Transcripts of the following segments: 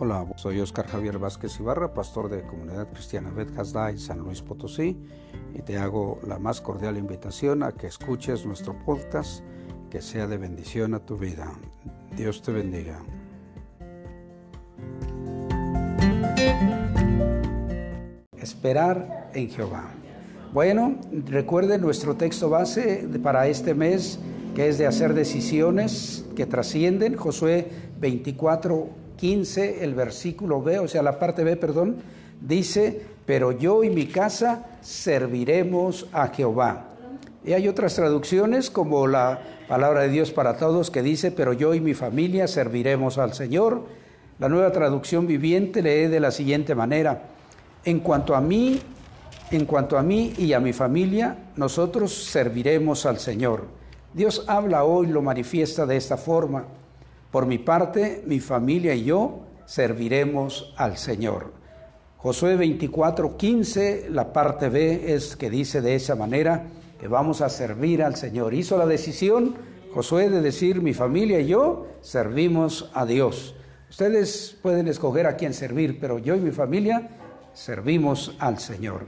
Hola, soy Oscar Javier Vázquez Ibarra, pastor de Comunidad Cristiana Bet en San Luis Potosí, y te hago la más cordial invitación a que escuches nuestro podcast, que sea de bendición a tu vida. Dios te bendiga. Esperar en Jehová. Bueno, recuerden nuestro texto base para este mes, que es de hacer decisiones que trascienden, Josué 24 15, el versículo B, o sea, la parte B, perdón, dice, pero yo y mi casa serviremos a Jehová. Y hay otras traducciones como la palabra de Dios para todos que dice, pero yo y mi familia serviremos al Señor. La nueva traducción viviente lee de la siguiente manera, en cuanto a mí, en cuanto a mí y a mi familia, nosotros serviremos al Señor. Dios habla hoy, lo manifiesta de esta forma. Por mi parte, mi familia y yo serviremos al Señor. Josué 24, 15, la parte B es que dice de esa manera que vamos a servir al Señor. Hizo la decisión Josué de decir, mi familia y yo servimos a Dios. Ustedes pueden escoger a quién servir, pero yo y mi familia servimos al Señor.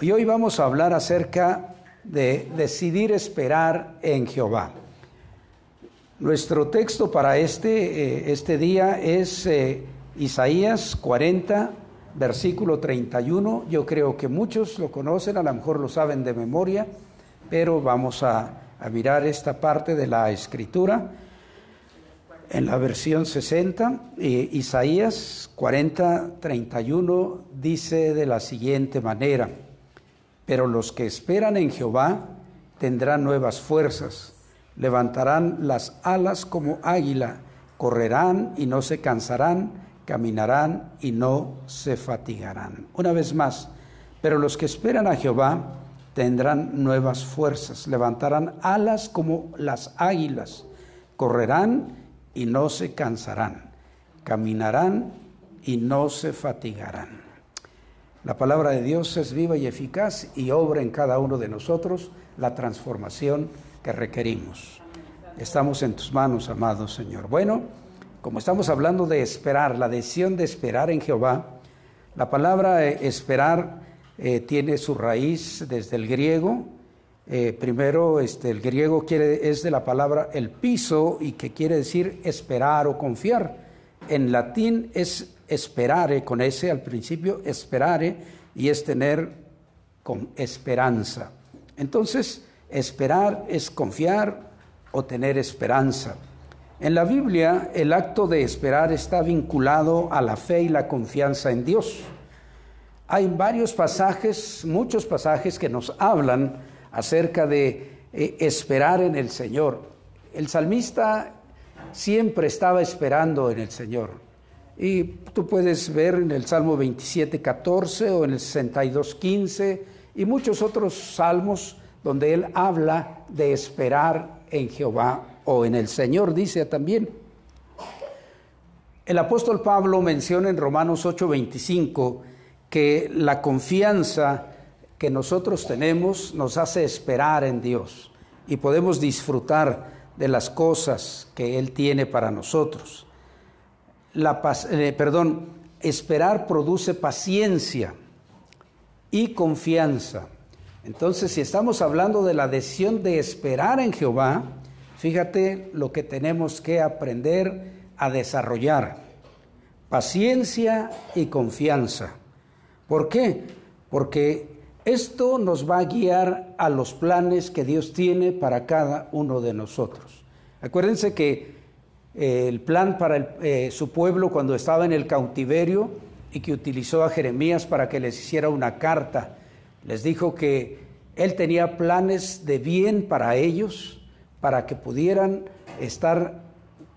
Y hoy vamos a hablar acerca de decidir esperar en Jehová. Nuestro texto para este, eh, este día es eh, Isaías 40, versículo 31. Yo creo que muchos lo conocen, a lo mejor lo saben de memoria, pero vamos a, mirar esta parte de la escritura. En la versión 60, eh, Isaías 40, 31 dice de la siguiente manera, pero los que esperan en Jehová tendrán nuevas fuerzas levantarán las alas como águila, correrán y no se cansarán, caminarán y no se fatigarán. Una vez más, pero los que esperan a Jehová tendrán nuevas fuerzas, levantarán alas como las águilas, correrán y no se cansarán, caminarán y no se fatigarán. La palabra de Dios es viva y eficaz y obra en cada uno de nosotros la transformación que requerimos. Estamos en tus manos, amado Señor. Bueno, como estamos hablando de esperar, la decisión de esperar en Jehová, la palabra eh, esperar eh, tiene su raíz desde el griego. Eh, primero, este, el griego quiere, es de la palabra el piso y que quiere decir esperar o confiar. En latín es esperare, con ese al principio, esperare, y es tener con esperanza. Entonces, Esperar es confiar o tener esperanza. En la Biblia el acto de esperar está vinculado a la fe y la confianza en Dios. Hay varios pasajes, muchos pasajes que nos hablan acerca de eh, esperar en el Señor. El salmista siempre estaba esperando en el Señor. Y tú puedes ver en el Salmo 27, 14 o en el 62, 15 y muchos otros salmos donde él habla de esperar en Jehová o en el Señor, dice también. El apóstol Pablo menciona en Romanos 8:25 que la confianza que nosotros tenemos nos hace esperar en Dios y podemos disfrutar de las cosas que Él tiene para nosotros. La, eh, perdón, esperar produce paciencia y confianza. Entonces, si estamos hablando de la decisión de esperar en Jehová, fíjate lo que tenemos que aprender a desarrollar. Paciencia y confianza. ¿Por qué? Porque esto nos va a guiar a los planes que Dios tiene para cada uno de nosotros. Acuérdense que eh, el plan para eh, su pueblo cuando estaba en el cautiverio y que utilizó a Jeremías para que les hiciera una carta les dijo que él tenía planes de bien para ellos, para que pudieran estar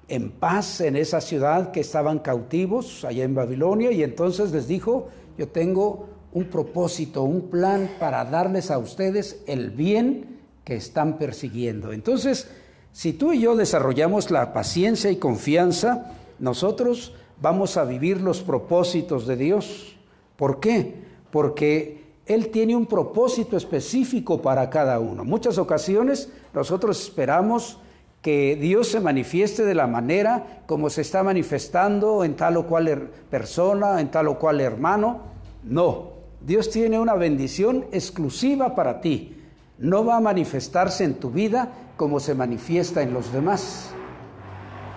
en paz en esa ciudad que estaban cautivos allá en Babilonia y entonces les dijo, yo tengo un propósito, un plan para darles a ustedes el bien que están persiguiendo. Entonces, si tú y yo desarrollamos la paciencia y confianza, nosotros vamos a vivir los propósitos de Dios. ¿Por qué? Porque él tiene un propósito específico para cada uno. Muchas ocasiones nosotros esperamos que Dios se manifieste de la manera como se está manifestando en tal o cual persona, en tal o cual hermano. No, Dios tiene una bendición exclusiva para ti. No va a manifestarse en tu vida como se manifiesta en los demás.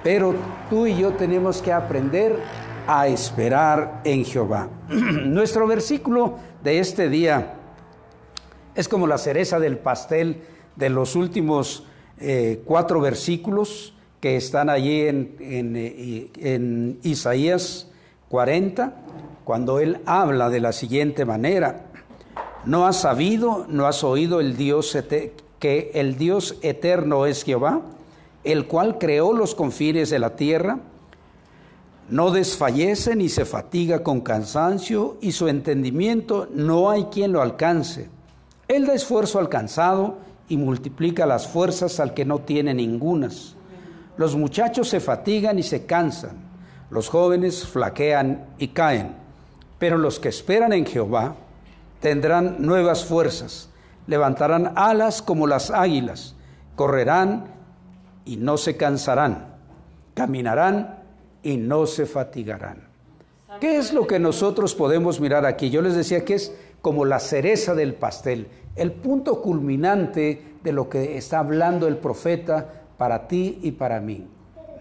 Pero tú y yo tenemos que aprender a esperar en Jehová. Nuestro versículo de este día es como la cereza del pastel de los últimos eh, cuatro versículos que están allí en, eh, en, Isaías 40, cuando él habla de la siguiente manera, no has sabido, no has oído el Dios que el Dios eterno es Jehová, el cual creó los confines de la tierra, no desfallece ni se fatiga con cansancio, y su entendimiento no hay quien lo alcance. Él da esfuerzo alcanzado y multiplica las fuerzas al que no tiene ningunas. Los muchachos se fatigan y se cansan, los jóvenes flaquean y caen, pero los que esperan en Jehová tendrán nuevas fuerzas, levantarán alas como las águilas, correrán y no se cansarán, caminarán y no se fatigarán. ¿Qué es lo que nosotros podemos mirar aquí? Yo les decía que es como la cereza del pastel, el punto culminante de lo que está hablando el profeta para ti y para mí.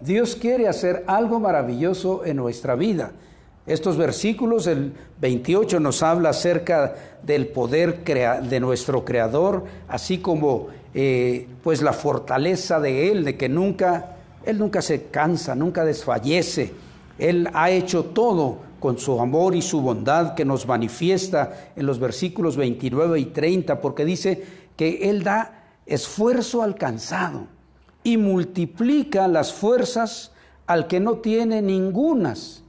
Dios quiere hacer algo maravilloso en nuestra vida. Estos versículos, el 28 nos habla acerca del poder de nuestro Creador, así como eh, pues la fortaleza de Él, de que nunca, Él nunca se cansa, nunca desfallece. Él ha hecho todo con su amor y su bondad que nos manifiesta en los versículos 29 y 30, porque dice que Él da esfuerzo alcanzado y multiplica las fuerzas al que no tiene ningunas.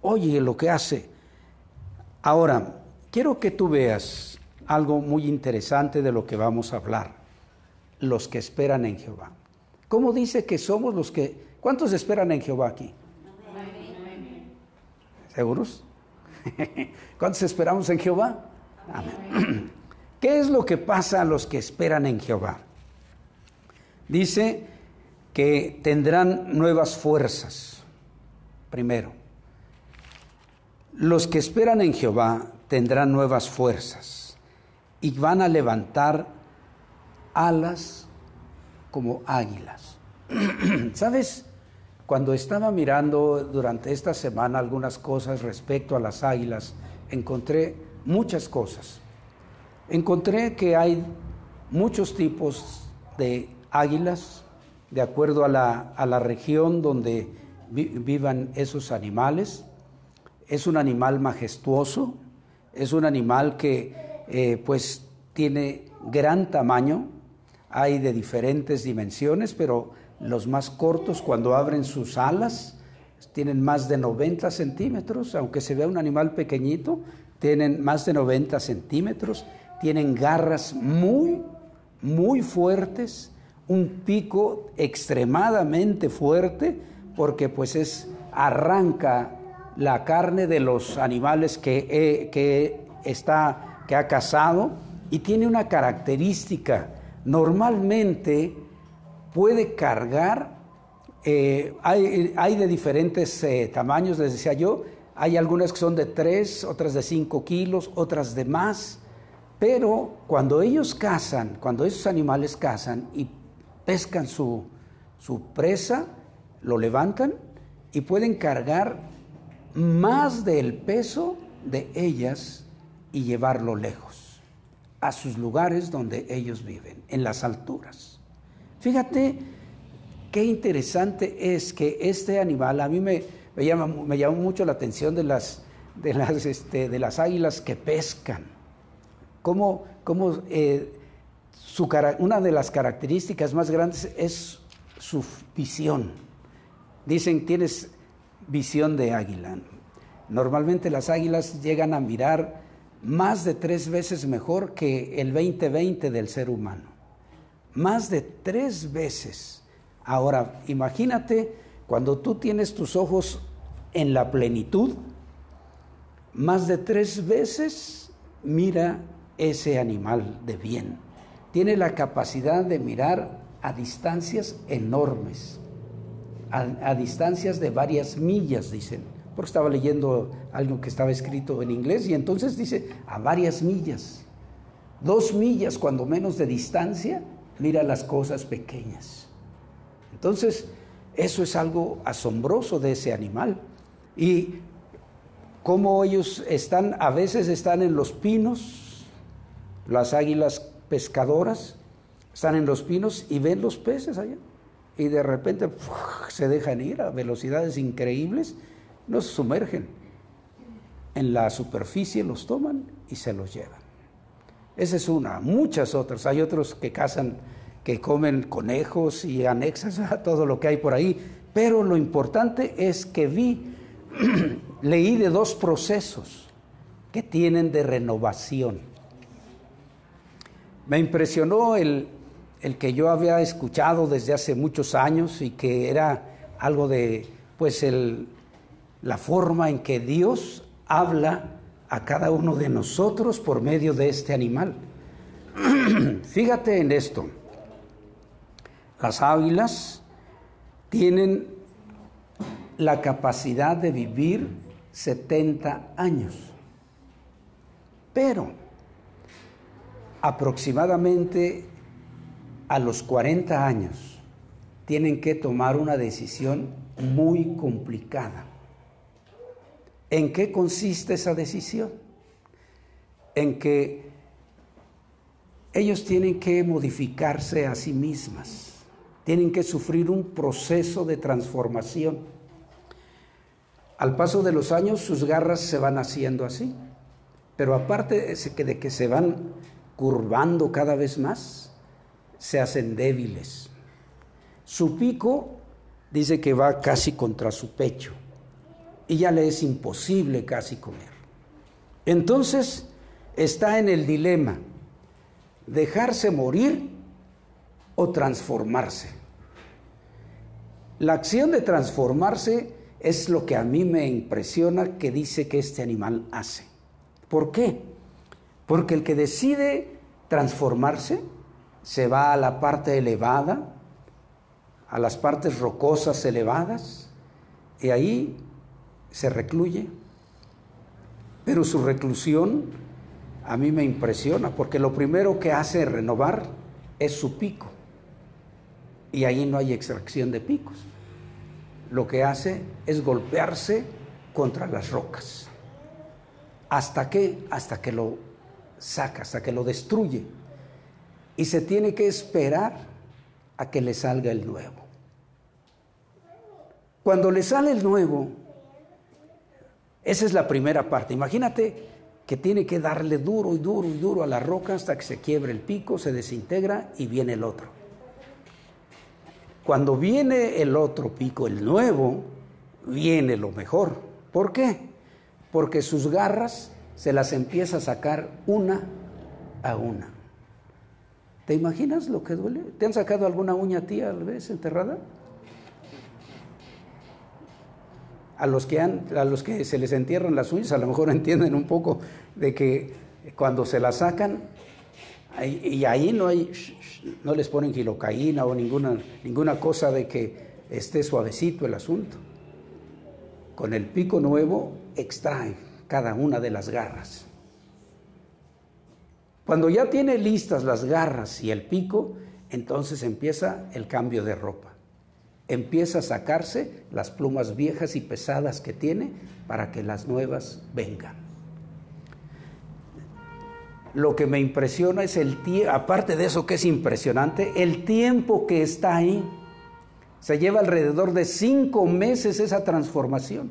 Oye lo que hace. Ahora, quiero que tú veas algo muy interesante de lo que vamos a hablar. Los que esperan en Jehová. ¿Cómo dice que somos los que... ¿Cuántos esperan en Jehová aquí? ¿Seguros? ¿Cuántos esperamos en Jehová? Amén. ¿Qué es lo que pasa a los que esperan en Jehová? Dice que tendrán nuevas fuerzas. Primero, los que esperan en Jehová tendrán nuevas fuerzas y van a levantar alas como águilas. ¿Sabes? Cuando estaba mirando durante esta semana algunas cosas respecto a las águilas, encontré muchas cosas. Encontré que hay muchos tipos de águilas, de acuerdo a la, región donde vivan esos animales. Es un animal majestuoso, es un animal que eh, pues tiene gran tamaño, hay de diferentes dimensiones, pero los más cortos, cuando abren sus alas, tienen más de 90 centímetros, aunque se vea un animal pequeñito, tienen más de 90 centímetros, tienen garras muy, muy fuertes, un pico extremadamente fuerte, porque pues es, arranca la carne de los animales que, que, está, que ha cazado y tiene una característica. Normalmente puede cargar, eh, hay, de diferentes eh, tamaños, les decía yo, hay algunas que son de 3, otras de 5 kilos, otras de más, pero cuando ellos cazan, cuando esos animales cazan y pescan su, su presa, lo levantan y pueden cargar más del peso de ellas y llevarlo lejos, a sus lugares donde ellos viven, en las alturas. Fíjate qué interesante es que este animal, a mí me, me, llama, me llamó mucho la atención de las, de las, este, de las águilas que pescan. Cómo, cómo eh, una de las características más grandes es su visión. Dicen, tienes visión de águila. Normalmente las águilas llegan a mirar más de tres veces mejor que el 20-20 del ser humano más de tres veces. Ahora, imagínate cuando tú tienes tus ojos en la plenitud, más de tres veces mira ese animal de bien. Tiene la capacidad de mirar a distancias enormes, a, distancias de varias millas, dicen. Porque estaba leyendo algo que estaba escrito en inglés y entonces dice a varias millas. Dos millas cuando menos de distancia, mira las cosas pequeñas. Entonces, eso es algo asombroso de ese animal. Y cómo ellos están, a veces están en los pinos, las águilas pescadoras, están en los pinos y ven los peces allá. Y de repente se dejan ir a velocidades increíbles, no se sumergen. En la superficie los toman y se los llevan. Esa es una, muchas otras. Hay otros que cazan, que comen conejos y anexas a todo lo que hay por ahí. Pero lo importante es que vi, leí de dos procesos que tienen de renovación. Me impresionó el, el que yo había escuchado desde hace muchos años y que era algo de, pues, el, la forma en que Dios habla a cada uno de nosotros por medio de este animal. Fíjate en esto. Las águilas tienen la capacidad de vivir 70 años, pero aproximadamente a los 40 años tienen que tomar una decisión muy complicada. ¿En qué consiste esa decisión? En que ellos tienen que modificarse a sí mismas, tienen que sufrir un proceso de transformación. Al paso de los años sus garras se van haciendo así, pero aparte de que se van curvando cada vez más, se hacen débiles. Su pico dice que va casi contra su pecho y ya le es imposible casi comer. Entonces está en el dilema, dejarse morir o transformarse. La acción de transformarse es lo que a mí me impresiona que dice que este animal hace. ¿Por qué? Porque el que decide transformarse se va a la parte elevada, a las partes rocosas elevadas, y ahí se recluye. Pero su reclusión a mí me impresiona, porque lo primero que hace renovar es su pico, y ahí no hay extracción de picos. Lo que hace es golpearse contra las rocas. ¿Hasta qué? Hasta que lo saca, hasta que lo destruye y se tiene que esperar a que le salga el nuevo. Cuando le sale el nuevo, esa es la primera parte. Imagínate que tiene que darle duro y duro y duro a la roca hasta que se quiebre el pico, se desintegra y viene el otro. Cuando viene el otro pico, el nuevo, viene lo mejor. ¿Por qué? Porque sus garras se las empieza a sacar una a una. ¿Te imaginas lo que duele? ¿Te han sacado alguna uña tía tal vez enterrada? A los, que han, a los que se les entierran las uñas, a lo mejor entienden un poco de que cuando se las sacan, y ahí no hay, no les ponen gilocaína o ninguna, ninguna cosa de que esté suavecito el asunto. Con el pico nuevo extraen cada una de las garras. Cuando ya tiene listas las garras y el pico, entonces empieza el cambio de ropa. Empieza a sacarse las plumas viejas y pesadas que tiene para que las nuevas vengan. Lo que me impresiona es el tiempo, aparte de eso que es impresionante, el tiempo que está ahí. Se lleva alrededor de cinco meses esa transformación.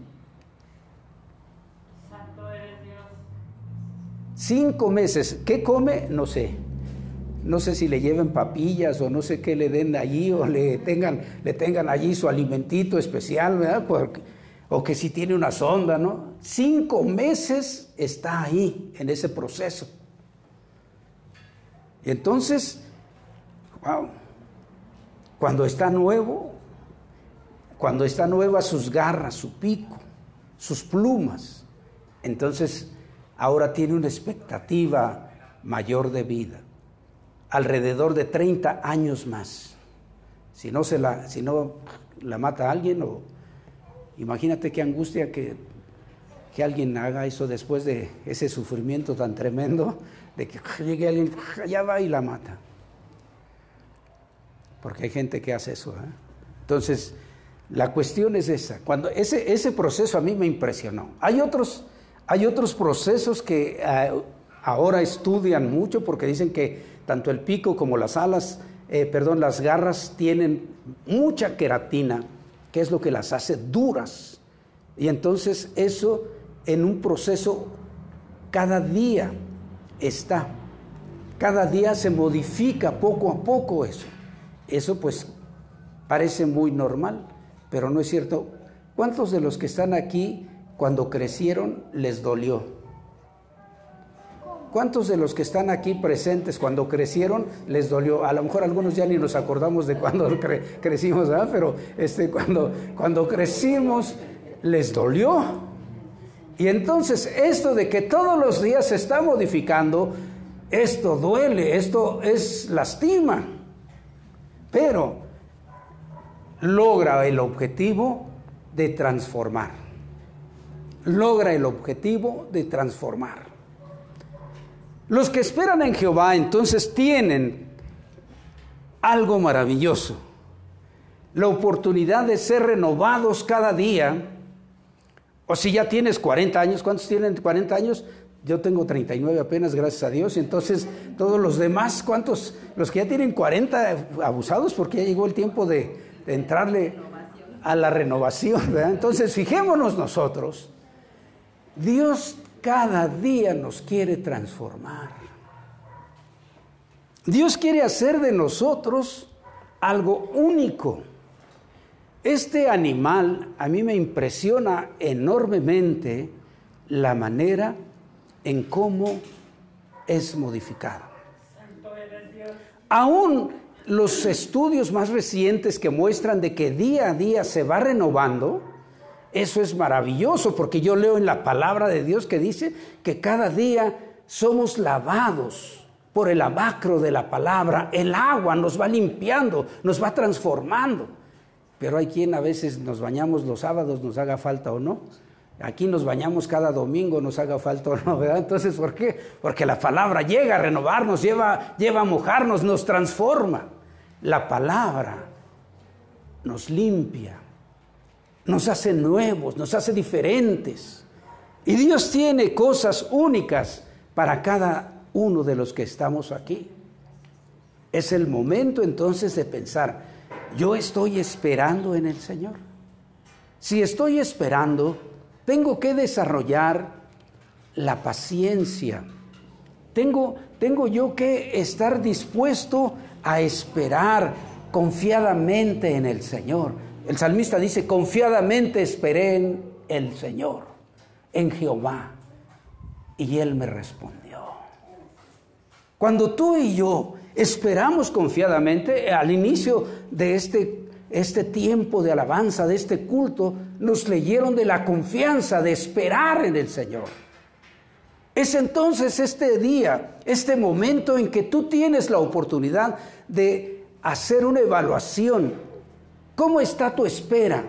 Cinco meses. ¿Qué come? No sé. No sé si le lleven papillas o no sé qué le den allí o le tengan, le tengan allí su alimentito especial, o que si tiene una sonda, ¿no? Cinco meses está ahí en ese proceso. Y entonces, wow, cuando está nuevo, cuando está nueva sus garras, su pico, sus plumas, entonces ahora tiene una expectativa mayor de vida, alrededor de 30 años más. si no, se la, si no la mata alguien, o imagínate qué angustia que, que alguien haga eso después de ese sufrimiento tan tremendo, de que llegue alguien, ya va y la mata. Porque hay gente que hace eso. ¿eh? Entonces, la cuestión es esa. Cuando ese, ese proceso a mí me impresionó. Hay otros, hay otros procesos que eh, ahora estudian mucho porque dicen que tanto el pico como las alas, eh, perdón, las garras tienen mucha queratina, que es lo que las hace duras. Y entonces eso en un proceso cada día está. Cada día se modifica poco a poco eso. Eso pues parece muy normal, pero no es cierto. ¿Cuántos de los que están aquí cuando crecieron les dolió? ¿Cuántos de los que están aquí presentes cuando crecieron les dolió? A lo mejor algunos ya ni nos acordamos de cuando crecimos, ¿verdad? Pero este, cuando, cuando crecimos les dolió. Y entonces esto de que todos los días se está modificando, esto duele, esto es lastima. Pero logra el objetivo de transformar. Logra el objetivo de transformar. Los que esperan en Jehová entonces tienen algo maravilloso, la oportunidad de ser renovados cada día. O si ya tienes 40 años, ¿cuántos tienen 40 años? Yo tengo 39 apenas, gracias a Dios. Entonces, todos los demás, ¿cuántos? Los que ya tienen 40 abusados, porque ya llegó el tiempo de, entrarle a la renovación. Entonces, fijémonos nosotros. Dios cada día nos quiere transformar. Dios quiere hacer de nosotros algo único. Este animal a mí me impresiona enormemente la manera en cómo es modificado. Aún los estudios más recientes que muestran de que día a día se va renovando, eso es maravilloso porque yo leo en la palabra de Dios que dice que cada día somos lavados por el abacro de la palabra. El agua nos va limpiando, nos va transformando. Pero hay quien a veces nos bañamos los sábados, nos haga falta o no. Aquí nos bañamos cada domingo, nos haga falta o no. Entonces, ¿por qué? Porque la palabra llega a renovarnos, lleva, lleva a mojarnos, nos transforma. La palabra nos limpia, nos hace nuevos, nos hace diferentes. Y Dios tiene cosas únicas para cada uno de los que estamos aquí. Es el momento entonces de pensar, yo estoy esperando en el Señor. Si estoy esperando, tengo que desarrollar la paciencia. Tengo, tengo yo que estar dispuesto a esperar confiadamente en el Señor. El salmista dice, confiadamente esperé en el Señor, en Jehová, y Él me respondió. Cuando tú y yo esperamos confiadamente, al inicio de este, este tiempo de alabanza, de este culto, nos leyeron de la confianza de esperar en el Señor. Es entonces este día, este momento en que tú tienes la oportunidad de hacer una evaluación ¿Cómo está tu espera?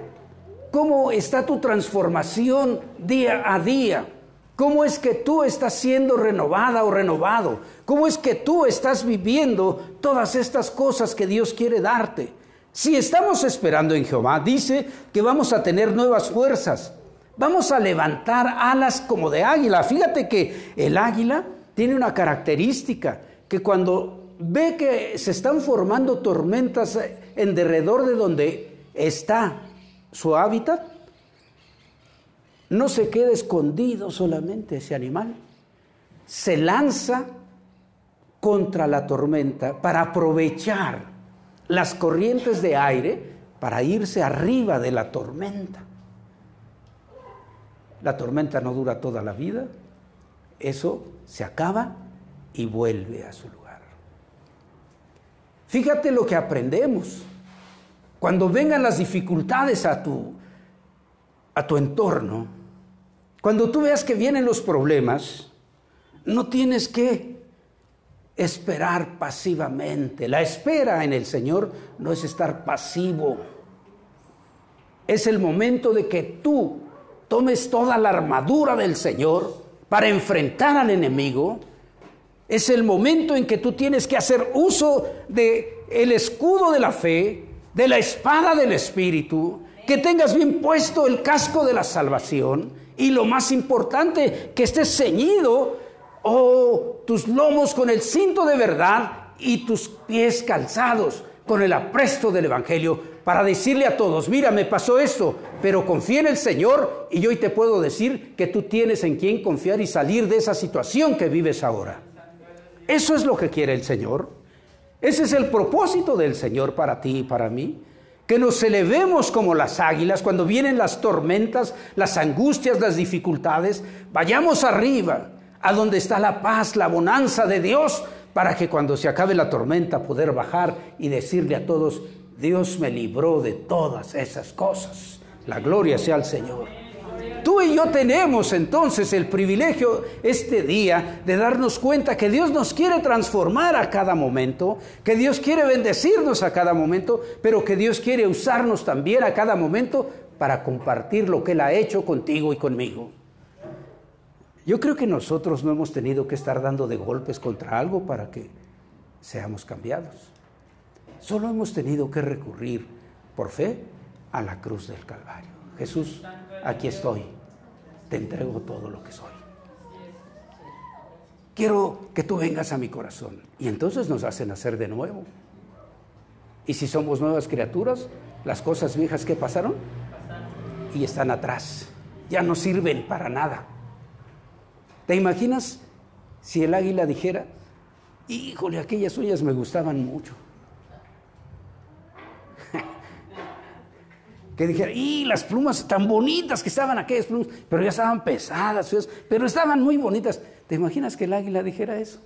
¿Cómo está tu transformación día a día? ¿Cómo es que tú estás siendo renovada o renovado? ¿Cómo es que tú estás viviendo todas estas cosas que Dios quiere darte? Si estamos esperando en Jehová, dice que vamos a tener nuevas fuerzas. Vamos a levantar alas como de águila. Fíjate que el águila tiene una característica, que cuando ve que se están formando tormentas en derredor de donde está su hábitat, no se queda escondido solamente ese animal, se lanza contra la tormenta para aprovechar las corrientes de aire para irse arriba de la tormenta. La tormenta no dura toda la vida, eso se acaba y vuelve a su lugar. Fíjate lo que aprendemos. Cuando vengan las dificultades a tu, a tu entorno, cuando tú veas que vienen los problemas, no tienes que esperar pasivamente. La espera en el Señor no es estar pasivo. Es el momento de que tú tomes toda la armadura del Señor para enfrentar al enemigo. Es el momento en que tú tienes que hacer uso de el escudo de la fe, de la espada del espíritu, que tengas bien puesto el casco de la salvación y lo más importante, que estés ceñido o oh, tus lomos con el cinto de verdad y tus pies calzados con el apresto del Evangelio para decirle a todos, mira, me pasó esto, pero confía en el Señor y hoy te puedo decir que tú tienes en quien confiar y salir de esa situación que vives ahora. Eso es lo que quiere el Señor. Ese es el propósito del Señor para ti y para mí que nos elevemos como las águilas cuando vienen las tormentas, las angustias, las dificultades, vayamos arriba, a donde está la paz, la bonanza de Dios, para que cuando se acabe la tormenta poder bajar y decirle a todos, Dios me libró de todas esas cosas. La gloria sea al Señor. Tú y yo tenemos entonces el privilegio este día de darnos cuenta que Dios nos quiere transformar a cada momento, que Dios quiere bendecirnos a cada momento, pero que Dios quiere usarnos también a cada momento para compartir lo que Él ha hecho contigo y conmigo. Yo creo que nosotros no hemos tenido que estar dando de golpes contra algo para que seamos cambiados. Solo hemos tenido que recurrir por fe a la cruz del Calvario. Jesús, aquí estoy, te entrego todo lo que soy. Quiero que tú vengas a mi corazón. Y entonces nos hacen hacer de nuevo. Y si somos nuevas criaturas, las cosas viejas que pasaron y están atrás, ya no sirven para nada. ¿Te imaginas si el águila dijera, híjole, aquellas uñas me gustaban mucho? Que dijera, y las plumas tan bonitas que estaban aquellas plumas, pero ya estaban pesadas, pero estaban muy bonitas. ¿Te imaginas que el águila dijera eso?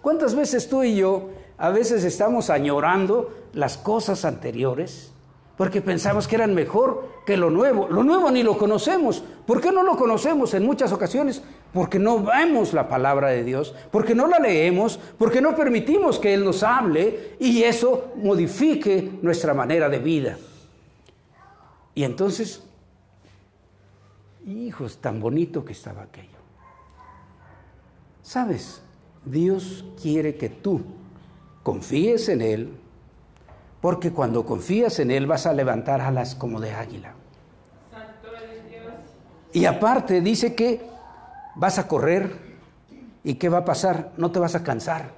¿Cuántas veces tú y yo a veces estamos añorando las cosas anteriores porque pensamos que eran mejor que lo nuevo? Lo nuevo ni lo conocemos. ¿Por qué no lo conocemos en muchas ocasiones? Porque no vemos la palabra de Dios, porque no la leemos, porque no permitimos que Él nos hable y eso modifique nuestra manera de vida. Y entonces, hijos, tan bonito que estaba aquello. ¿Sabes? Dios quiere que tú confíes en Él, porque cuando confías en Él vas a levantar alas como de águila. Y aparte dice que vas a correr y qué va a pasar, no te vas a cansar.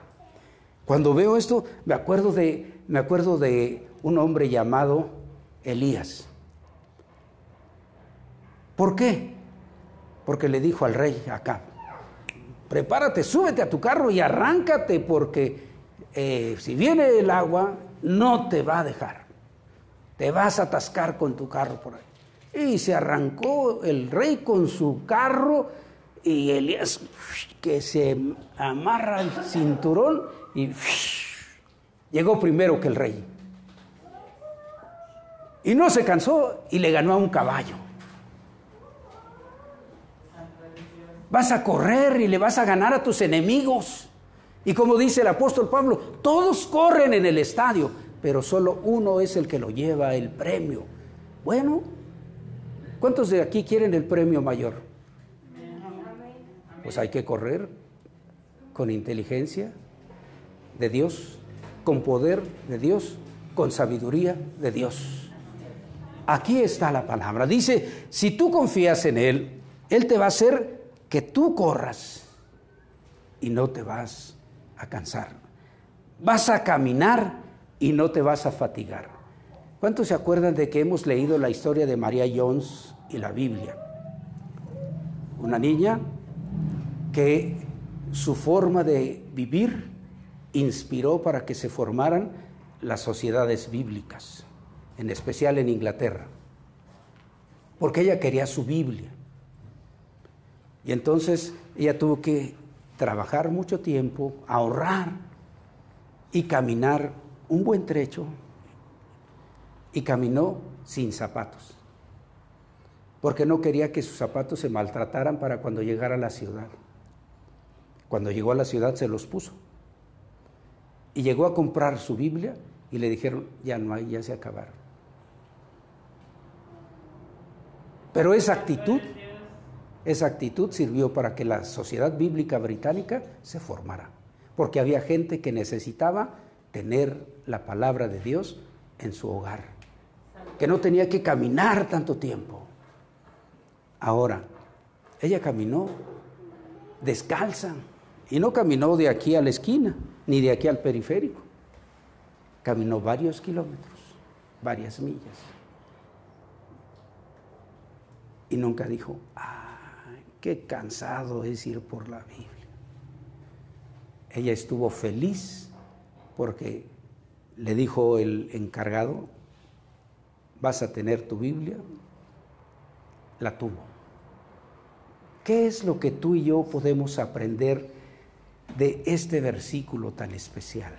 Cuando veo esto, me acuerdo de, me acuerdo de un hombre llamado Elías. ¿Por qué? Porque le dijo al rey acá, prepárate, súbete a tu carro y arráncate porque eh, si viene el agua no te va a dejar. Te vas a atascar con tu carro por ahí. Y se arrancó el rey con su carro y Elías que se amarra el cinturón y llegó primero que el rey. Y no se cansó y le ganó a un caballo. Vas a correr y le vas a ganar a tus enemigos. Y como dice el apóstol Pablo, todos corren en el estadio, pero solo uno es el que lo lleva el premio. Bueno, ¿cuántos de aquí quieren el premio mayor? Pues hay que correr con inteligencia de Dios, con poder de Dios, con sabiduría de Dios. Aquí está la palabra. Dice, si tú confías en Él, Él te va a hacer que tú corras y no te vas a cansar. Vas a caminar y no te vas a fatigar. ¿Cuántos se acuerdan de que hemos leído la historia de María Jones y la Biblia? Una niña que su forma de vivir inspiró para que se formaran las sociedades bíblicas, en especial en Inglaterra, porque ella quería su Biblia. Y entonces ella tuvo que trabajar mucho tiempo, ahorrar y caminar un buen trecho. Y caminó sin zapatos, porque no quería que sus zapatos se maltrataran para cuando llegara a la ciudad. Cuando llegó a la ciudad se los puso Y llegó a comprar su Biblia y le dijeron, ya no hay, ya se acabaron. Pero esa actitud, esa actitud sirvió para que la sociedad bíblica británica se formara, porque había gente que necesitaba tener la palabra de Dios en su hogar, que no tenía que caminar tanto tiempo. Ahora, ella caminó descalza y no caminó de aquí a la esquina, ni de aquí al periférico. Caminó varios kilómetros, varias millas. Y nunca dijo, ¡ay, qué cansado es ir por la Biblia! Ella estuvo feliz porque le dijo el encargado, vas a tener tu Biblia, la tuvo. ¿Qué es lo que tú y yo podemos aprender de este versículo tan especial?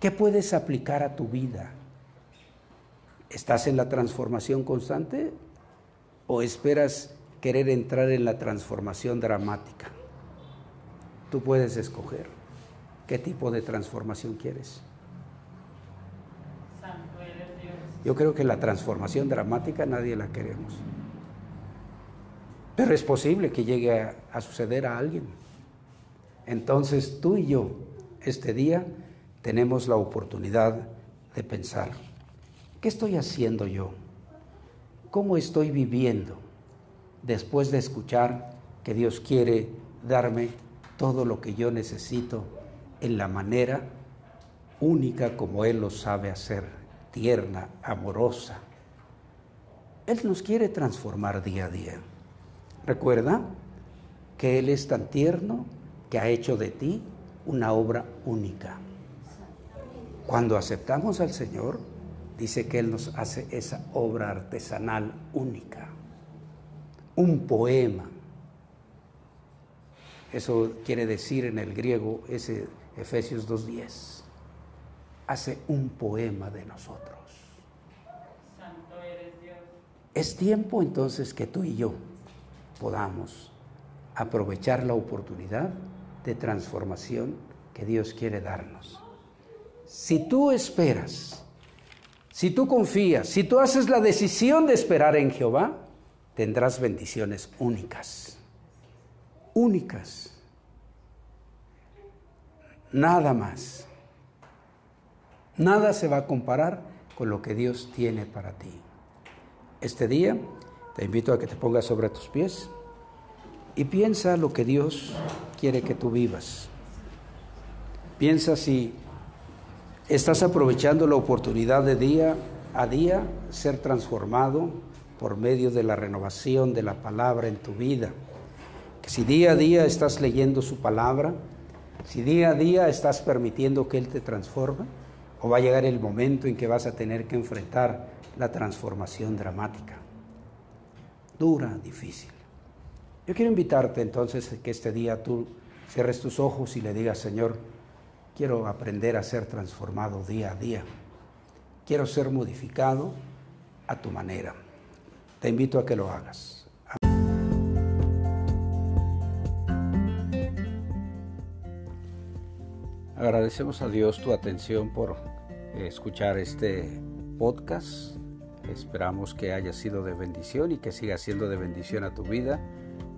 ¿Qué puedes aplicar a tu vida? ¿Estás en la transformación constante o esperas querer entrar en la transformación dramática? Tú puedes escoger qué tipo de transformación quieres. Yo creo que la transformación dramática nadie la queremos. Pero es posible que llegue a, suceder a alguien. Entonces tú y yo, este día, tenemos la oportunidad de pensar, ¿qué estoy haciendo yo? ¿Cómo estoy viviendo después de escuchar que Dios quiere darme todo lo que yo necesito en la manera única como Él lo sabe hacer, tierna, amorosa? Él nos quiere transformar día a día. Recuerda que Él es tan tierno que ha hecho de ti una obra única. Cuando aceptamos al Señor, dice que Él nos hace esa obra artesanal única, un poema. Eso quiere decir en el griego ese Efesios 2.10. Hace un poema de nosotros. Santo eres Dios. Es tiempo entonces que tú y yo podamos aprovechar la oportunidad de transformación que Dios quiere darnos. Si tú esperas, si tú confías, si tú haces la decisión de esperar en Jehová, tendrás bendiciones únicas, únicas, nada más. Nada se va a comparar con lo que Dios tiene para ti. Este día te invito a que te pongas sobre tus pies y piensa lo que Dios quiere que tú vivas. Piensa si estás aprovechando la oportunidad de día a día ser transformado por medio de la renovación de la palabra en tu vida. Que si día a día estás leyendo su palabra, si día a día estás permitiendo que Él te transforme, o va a llegar el momento en que vas a tener que enfrentar la transformación dramática dura, difícil. Yo quiero invitarte entonces que este día tú cierres tus ojos y le digas, Señor, quiero aprender a ser transformado día a día. Quiero ser modificado a tu manera. Te invito a que lo hagas. Agradecemos a Dios tu atención por escuchar este podcast Esperamos que haya sido de bendición y que siga siendo de bendición a tu vida.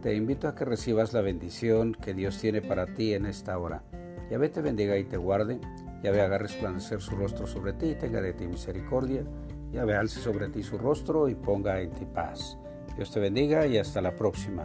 Te invito a que recibas la bendición que Dios tiene para ti en esta hora. Yahvé te bendiga y te guarde. Yahvé haga resplandecer su rostro sobre ti y tenga de ti misericordia. Yahvé alce sobre ti su rostro y ponga en ti paz. Dios te bendiga y hasta la próxima.